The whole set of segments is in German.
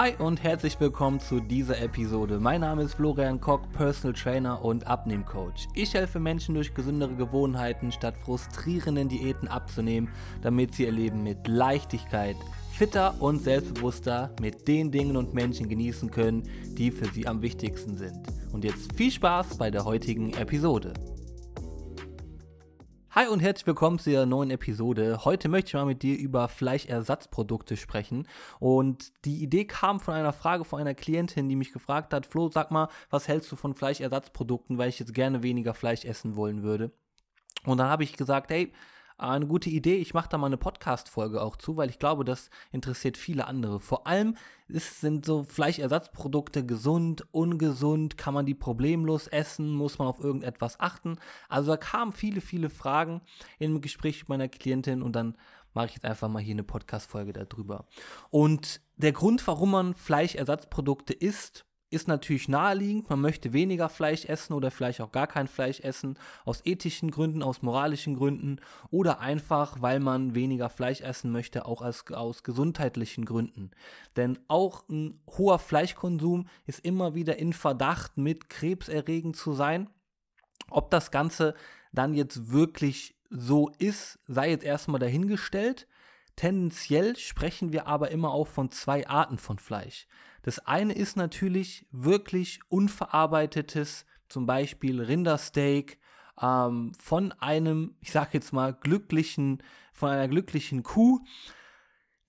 Hi und herzlich willkommen zu dieser Episode. Mein Name ist Florian Koch, Personal Trainer und Abnehmcoach. Ich helfe Menschen durch gesündere Gewohnheiten statt frustrierenden Diäten abzunehmen, damit sie ihr Leben mit Leichtigkeit, fitter und selbstbewusster mit den Dingen und Menschen genießen können, die für sie am wichtigsten sind. Und jetzt viel Spaß bei der heutigen Episode. Hi und herzlich willkommen zu der neuen Episode. Heute möchte ich mal mit dir über Fleischersatzprodukte sprechen. Und die Idee kam von einer Frage von einer Klientin, die mich gefragt hat, Flo, sag mal, was hältst du von Fleischersatzprodukten, weil ich jetzt gerne weniger Fleisch essen wollen würde. Und dann habe ich gesagt, hey, eine gute Idee. Ich mache da mal eine Podcast-Folge auch zu, weil ich glaube, das interessiert viele andere. Vor allem ist, sind so Fleischersatzprodukte gesund, ungesund, kann man die problemlos essen, muss man auf irgendetwas achten. Also da kamen viele, viele Fragen im Gespräch mit meiner Klientin und dann mache ich jetzt einfach mal hier eine Podcast-Folge darüber. Und der Grund, warum man Fleischersatzprodukte isst, ist natürlich naheliegend, man möchte weniger Fleisch essen oder vielleicht auch gar kein Fleisch essen, aus ethischen Gründen, aus moralischen Gründen oder einfach, weil man weniger Fleisch essen möchte, auch aus, aus gesundheitlichen Gründen. Denn auch ein hoher Fleischkonsum ist immer wieder in Verdacht, mit krebserregend zu sein. Ob das Ganze dann jetzt wirklich so ist, sei jetzt erstmal dahingestellt. Tendenziell sprechen wir aber immer auch von zwei Arten von Fleisch. Das eine ist natürlich wirklich unverarbeitetes, zum Beispiel Rindersteak ähm, von einem, ich sag jetzt mal, glücklichen, von einer glücklichen Kuh,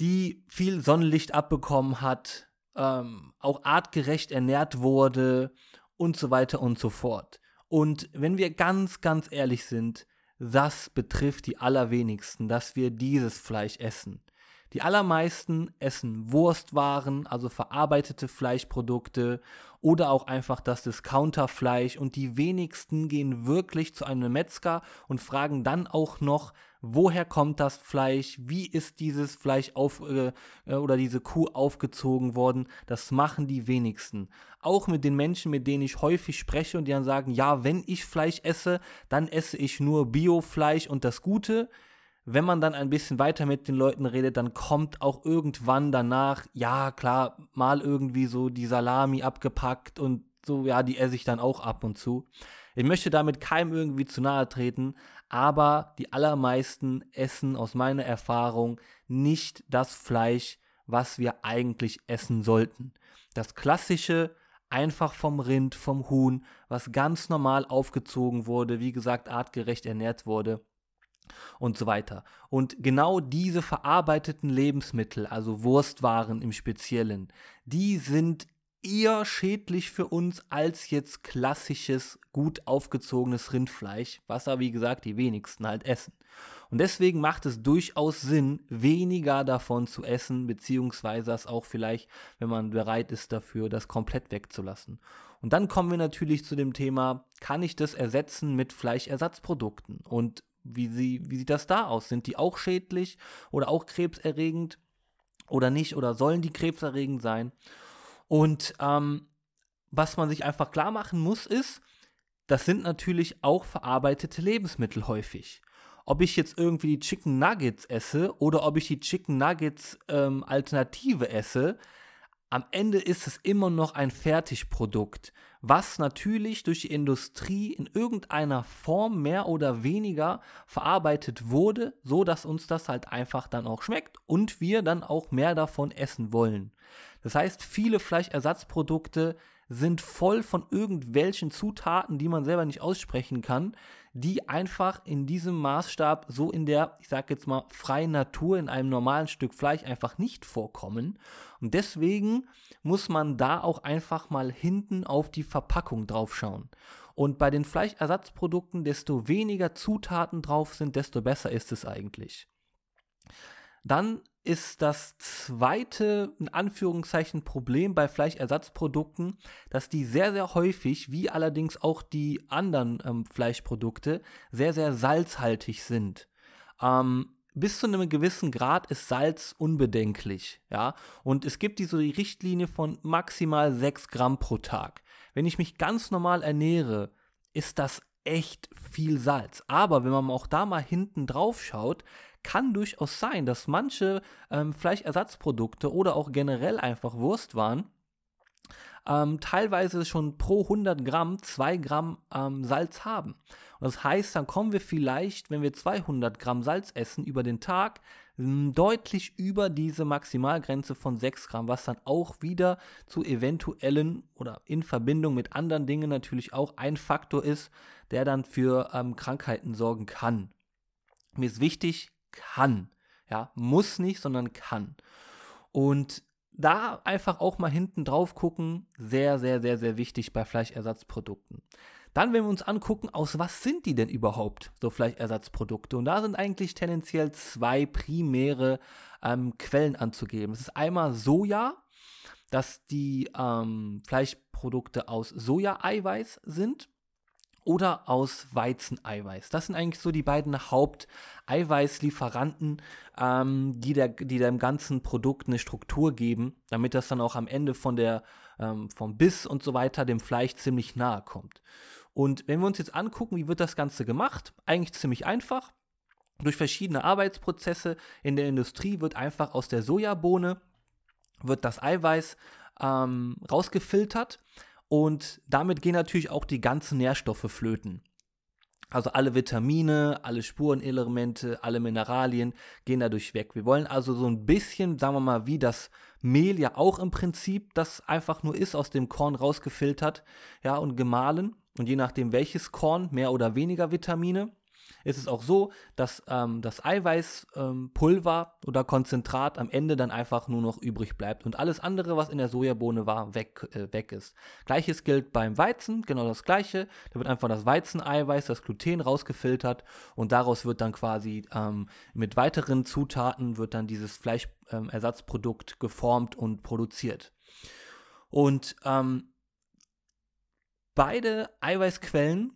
die viel Sonnenlicht abbekommen hat, ähm, auch artgerecht ernährt wurde und so weiter und so fort. Und wenn wir ganz, ganz ehrlich sind, das betrifft die allerwenigsten, dass wir dieses Fleisch essen. Die allermeisten essen Wurstwaren, also verarbeitete Fleischprodukte oder auch einfach das Discounterfleisch und die wenigsten gehen wirklich zu einem Metzger und fragen dann auch noch, woher kommt das Fleisch, wie ist dieses Fleisch auf äh, äh, oder diese Kuh aufgezogen worden. Das machen die wenigsten. Auch mit den Menschen, mit denen ich häufig spreche und die dann sagen, ja, wenn ich Fleisch esse, dann esse ich nur Biofleisch und das Gute wenn man dann ein bisschen weiter mit den Leuten redet, dann kommt auch irgendwann danach, ja klar, mal irgendwie so die Salami abgepackt und so, ja, die esse ich dann auch ab und zu. Ich möchte damit keinem irgendwie zu nahe treten, aber die allermeisten essen aus meiner Erfahrung nicht das Fleisch, was wir eigentlich essen sollten. Das klassische, einfach vom Rind, vom Huhn, was ganz normal aufgezogen wurde, wie gesagt, artgerecht ernährt wurde und so weiter. Und genau diese verarbeiteten Lebensmittel, also Wurstwaren im Speziellen, die sind eher schädlich für uns als jetzt klassisches, gut aufgezogenes Rindfleisch, was aber wie gesagt die wenigsten halt essen. Und deswegen macht es durchaus Sinn, weniger davon zu essen, beziehungsweise das auch vielleicht, wenn man bereit ist dafür, das komplett wegzulassen. Und dann kommen wir natürlich zu dem Thema, kann ich das ersetzen mit Fleischersatzprodukten? Und wie, sie, wie sieht das da aus? Sind die auch schädlich oder auch krebserregend oder nicht? Oder sollen die krebserregend sein? Und ähm, was man sich einfach klar machen muss, ist, das sind natürlich auch verarbeitete Lebensmittel häufig. Ob ich jetzt irgendwie die Chicken Nuggets esse oder ob ich die Chicken Nuggets ähm, Alternative esse, am Ende ist es immer noch ein Fertigprodukt, was natürlich durch die Industrie in irgendeiner Form mehr oder weniger verarbeitet wurde, so dass uns das halt einfach dann auch schmeckt und wir dann auch mehr davon essen wollen. Das heißt, viele Fleischersatzprodukte sind voll von irgendwelchen Zutaten, die man selber nicht aussprechen kann, die einfach in diesem Maßstab so in der, ich sag jetzt mal, freien Natur in einem normalen Stück Fleisch einfach nicht vorkommen. Und deswegen muss man da auch einfach mal hinten auf die Verpackung drauf schauen. Und bei den Fleischersatzprodukten, desto weniger Zutaten drauf sind, desto besser ist es eigentlich. Dann ist das zweite, in Anführungszeichen, Problem bei Fleischersatzprodukten, dass die sehr, sehr häufig, wie allerdings auch die anderen ähm, Fleischprodukte, sehr, sehr salzhaltig sind. Ähm, bis zu einem gewissen Grad ist Salz unbedenklich, ja. Und es gibt diese Richtlinie von maximal 6 Gramm pro Tag. Wenn ich mich ganz normal ernähre, ist das echt viel Salz. Aber wenn man auch da mal hinten drauf schaut, kann durchaus sein, dass manche ähm, Fleischersatzprodukte oder auch generell einfach Wurstwaren ähm, teilweise schon pro 100 Gramm 2 Gramm ähm, Salz haben. Und das heißt, dann kommen wir vielleicht, wenn wir 200 Gramm Salz essen über den Tag, deutlich über diese Maximalgrenze von 6 Gramm, was dann auch wieder zu eventuellen oder in Verbindung mit anderen Dingen natürlich auch ein Faktor ist, der dann für ähm, Krankheiten sorgen kann. Mir ist wichtig, kann. Ja, muss nicht, sondern kann. Und da einfach auch mal hinten drauf gucken, sehr, sehr, sehr, sehr wichtig bei Fleischersatzprodukten. Dann, wenn wir uns angucken, aus was sind die denn überhaupt, so Fleischersatzprodukte? Und da sind eigentlich tendenziell zwei primäre ähm, Quellen anzugeben. Das ist einmal Soja, dass die ähm, Fleischprodukte aus Soja-Eiweiß sind oder aus Weizeneiweiß. Das sind eigentlich so die beiden Haupteiweißlieferanten, ähm, die, der, die dem ganzen Produkt eine Struktur geben, damit das dann auch am Ende von der, ähm, vom Biss und so weiter dem Fleisch ziemlich nahe kommt. Und wenn wir uns jetzt angucken, wie wird das Ganze gemacht, eigentlich ziemlich einfach. Durch verschiedene Arbeitsprozesse in der Industrie wird einfach aus der Sojabohne wird das Eiweiß ähm, rausgefiltert und damit gehen natürlich auch die ganzen Nährstoffe flöten. Also alle Vitamine, alle Spurenelemente, alle Mineralien gehen dadurch weg. Wir wollen also so ein bisschen, sagen wir mal, wie das Mehl ja auch im Prinzip das einfach nur ist, aus dem Korn rausgefiltert, ja, und gemahlen. Und je nachdem welches Korn, mehr oder weniger Vitamine ist es auch so, dass ähm, das Eiweißpulver ähm, oder Konzentrat am Ende dann einfach nur noch übrig bleibt und alles andere, was in der Sojabohne war, weg, äh, weg ist. Gleiches gilt beim Weizen, genau das gleiche. Da wird einfach das Weizeneiweiß, das Gluten rausgefiltert und daraus wird dann quasi ähm, mit weiteren Zutaten wird dann dieses Fleischersatzprodukt ähm, geformt und produziert. Und ähm, beide Eiweißquellen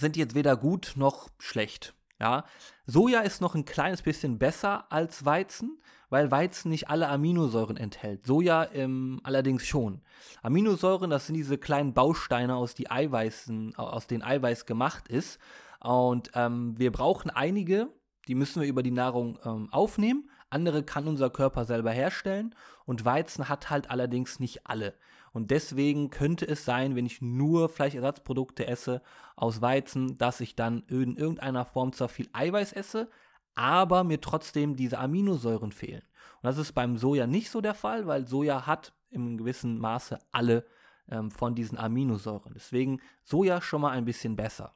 sind jetzt weder gut noch schlecht. Ja, Soja ist noch ein kleines bisschen besser als Weizen, weil Weizen nicht alle Aminosäuren enthält. Soja ähm, allerdings schon. Aminosäuren, das sind diese kleinen Bausteine, aus, die Eiweißen, aus denen Eiweiß gemacht ist. Und ähm, wir brauchen einige, die müssen wir über die Nahrung ähm, aufnehmen. Andere kann unser Körper selber herstellen. Und Weizen hat halt allerdings nicht alle. Und deswegen könnte es sein, wenn ich nur Fleischersatzprodukte esse aus Weizen, dass ich dann in irgendeiner Form zwar viel Eiweiß esse, aber mir trotzdem diese Aminosäuren fehlen. Und das ist beim Soja nicht so der Fall, weil Soja hat im gewissen Maße alle ähm, von diesen Aminosäuren. Deswegen Soja schon mal ein bisschen besser.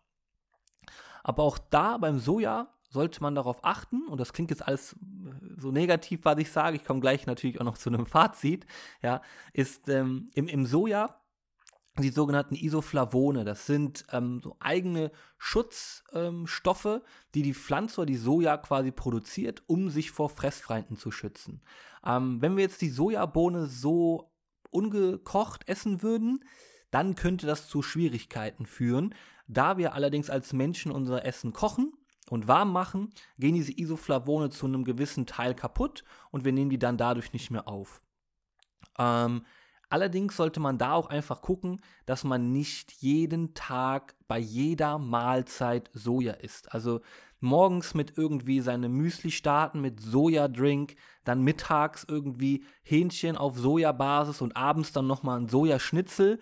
Aber auch da beim Soja sollte man darauf achten, und das klingt jetzt alles äh, so negativ, was ich sage, ich komme gleich natürlich auch noch zu einem Fazit, ja, ist ähm, im, im Soja die sogenannten Isoflavone. Das sind ähm, so eigene Schutzstoffe, ähm, die die Pflanze oder die Soja quasi produziert, um sich vor Fressfeinden zu schützen. Ähm, wenn wir jetzt die Sojabohne so ungekocht essen würden, dann könnte das zu Schwierigkeiten führen. Da wir allerdings als Menschen unser Essen kochen, und warm machen, gehen diese Isoflavone zu einem gewissen Teil kaputt und wir nehmen die dann dadurch nicht mehr auf. Ähm, allerdings sollte man da auch einfach gucken, dass man nicht jeden Tag bei jeder Mahlzeit Soja isst. Also morgens mit irgendwie seine Müsli starten mit Sojadrink, dann mittags irgendwie Hähnchen auf Sojabasis und abends dann nochmal ein Sojaschnitzel.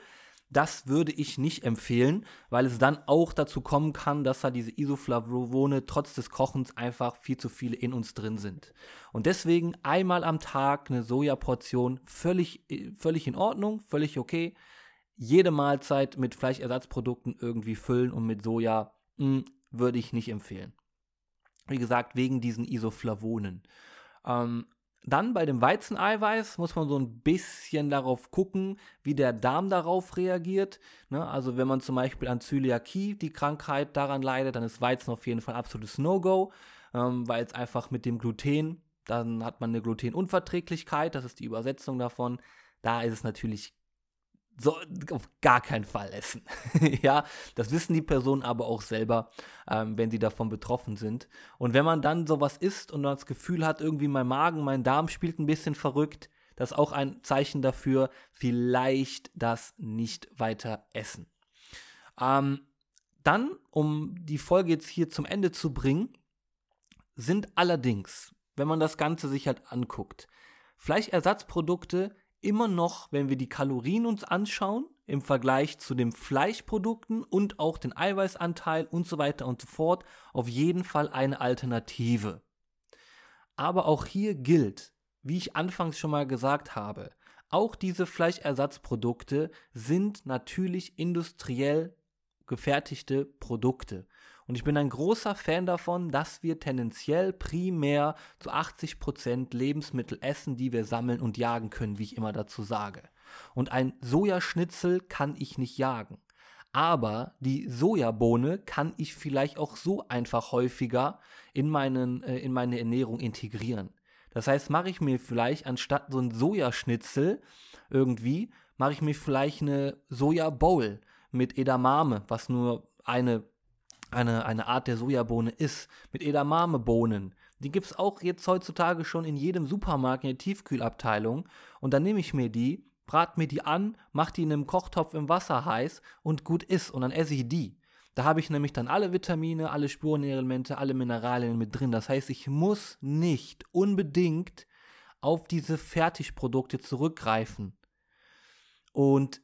Das würde ich nicht empfehlen, weil es dann auch dazu kommen kann, dass da diese Isoflavone trotz des Kochens einfach viel zu viele in uns drin sind. Und deswegen einmal am Tag eine Sojaportion völlig, völlig in Ordnung, völlig okay. Jede Mahlzeit mit Fleischersatzprodukten irgendwie füllen und mit Soja mh, hm, würde ich nicht empfehlen. Wie gesagt, wegen diesen Isoflavonen. Ähm, dann bei dem Weizeneiweiß muss man so ein bisschen darauf gucken, wie der Darm darauf reagiert. Ne? Also wenn man zum Beispiel an Zöliakie, die Krankheit, daran leidet, dann ist Weizen auf jeden Fall absolutes No-Go, ähm, weil es einfach mit dem Gluten, dann hat man eine Glutenunverträglichkeit, das ist die Übersetzung davon. Da ist es natürlich so auf gar keinen Fall essen. ja, das wissen die Personen aber auch selber, ähm, wenn sie davon betroffen sind. Und wenn man dann sowas isst und das Gefühl hat, irgendwie mein Magen, mein Darm spielt ein bisschen verrückt, das ist auch ein Zeichen dafür, vielleicht das nicht weiter essen. Ähm, dann, um die Folge jetzt hier zum Ende zu bringen, sind allerdings, wenn man das Ganze sich halt anguckt, Fleischersatzprodukte immer noch, wenn wir die Kalorien uns anschauen, im Vergleich zu den Fleischprodukten und auch den Eiweißanteil und so weiter und so fort, auf jeden Fall eine Alternative. Aber auch hier gilt, wie ich anfangs schon mal gesagt habe, auch diese Fleischersatzprodukte sind natürlich industriell gefertigte Produkte. Und ich bin ein großer Fan davon, dass wir tendenziell primär zu 80% Lebensmittel essen, die wir sammeln und jagen können, wie ich immer dazu sage. Und ein Sojaschnitzel kann ich nicht jagen. Aber die Sojabohne kann ich vielleicht auch so einfach häufiger in, meinen, äh, in meine Ernährung integrieren. Das heißt, mache ich mir vielleicht anstatt so ein Sojaschnitzel irgendwie, mache ich mir vielleicht eine Sojabowl mit Edamame, was nur eine, eine, eine Art der Sojabohne ist, mit Edamamebohnen. Die gibt es auch jetzt heutzutage schon in jedem Supermarkt in der Tiefkühlabteilung. Und dann nehme ich mir die, brat mir die an, mach die in einem Kochtopf im Wasser heiß und gut ist. Und dann esse ich die. Da habe ich nämlich dann alle Vitamine, alle Spurenelemente, alle Mineralien mit drin. Das heißt, ich muss nicht unbedingt auf diese Fertigprodukte zurückgreifen. Und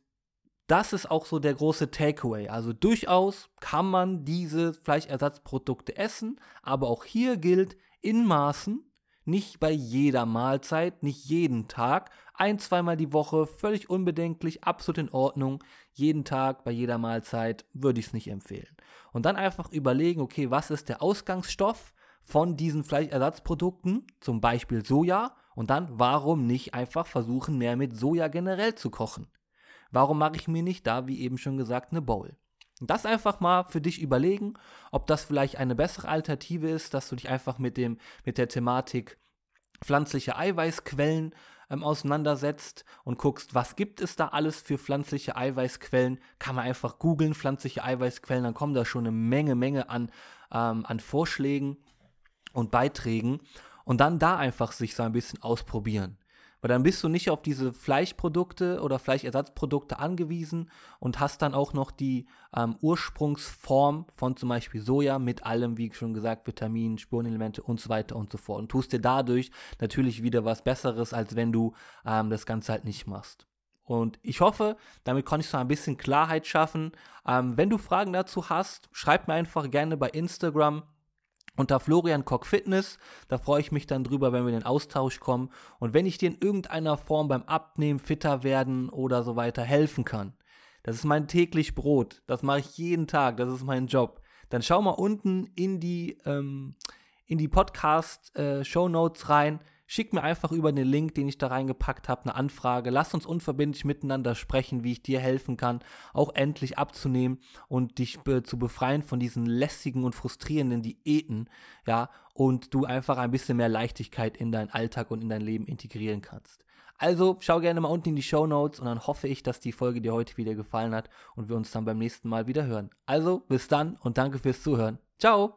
das ist auch so der große Takeaway. Also durchaus kann man diese Fleischersatzprodukte essen, aber auch hier gilt in Maßen, nicht bei jeder Mahlzeit, nicht jeden Tag, ein, zweimal die Woche, völlig unbedenklich, absolut in Ordnung. Jeden Tag, bei jeder Mahlzeit würde ich es nicht empfehlen. Und dann einfach überlegen, okay, was ist der Ausgangsstoff von diesen Fleischersatzprodukten, zum Beispiel Soja, und dann warum nicht einfach versuchen, mehr mit Soja generell zu kochen. Warum mache ich mir nicht da, wie eben schon gesagt, eine Bowl? Das einfach mal für dich überlegen, ob das vielleicht eine bessere Alternative ist, dass du dich einfach mit, dem, mit der Thematik pflanzliche Eiweißquellen ähm, auseinandersetzt und guckst, was gibt es da alles für pflanzliche Eiweißquellen. Kann man einfach googeln, pflanzliche Eiweißquellen, dann kommen da schon eine Menge, Menge an, ähm, an Vorschlägen und Beiträgen. Und dann da einfach sich so ein bisschen ausprobieren. Weil dann bist du nicht auf diese Fleischprodukte oder Fleischersatzprodukte angewiesen und hast dann auch noch die ähm, Ursprungsform von zum Beispiel Soja mit allem, wie schon gesagt, Vitaminen, Spurenelemente und so weiter und so fort. Und tust dir dadurch natürlich wieder was Besseres, als wenn du ähm, das Ganze halt nicht machst. Und ich hoffe, damit konnte ich so ein bisschen Klarheit schaffen. Ähm, wenn du Fragen dazu hast, schreib mir einfach gerne bei Instagram unter Florian Koch Fitness. Da freue ich mich dann drüber, wenn wir in den Austausch kommen. Und wenn ich dir in irgendeiner Form beim Abnehmen, fitter werden oder so weiter helfen kann, das ist mein täglich Brot. Das mache ich jeden Tag. Das ist mein Job. Dann schau mal unten in die, ähm, in die Podcast-Show äh, Notes rein. Schick mir einfach über den Link, den ich da reingepackt habe, eine Anfrage. Lass uns unverbindlich miteinander sprechen, wie ich dir helfen kann, auch endlich abzunehmen und dich be zu befreien von diesen lästigen und frustrierenden Diäten, ja, und du einfach ein bisschen mehr Leichtigkeit in deinen Alltag und in dein Leben integrieren kannst. Also schau gerne mal unten in die Show Notes und dann hoffe ich, dass die Folge dir heute wieder gefallen hat und wir uns dann beim nächsten Mal wieder hören. Also bis dann und danke fürs Zuhören. Ciao!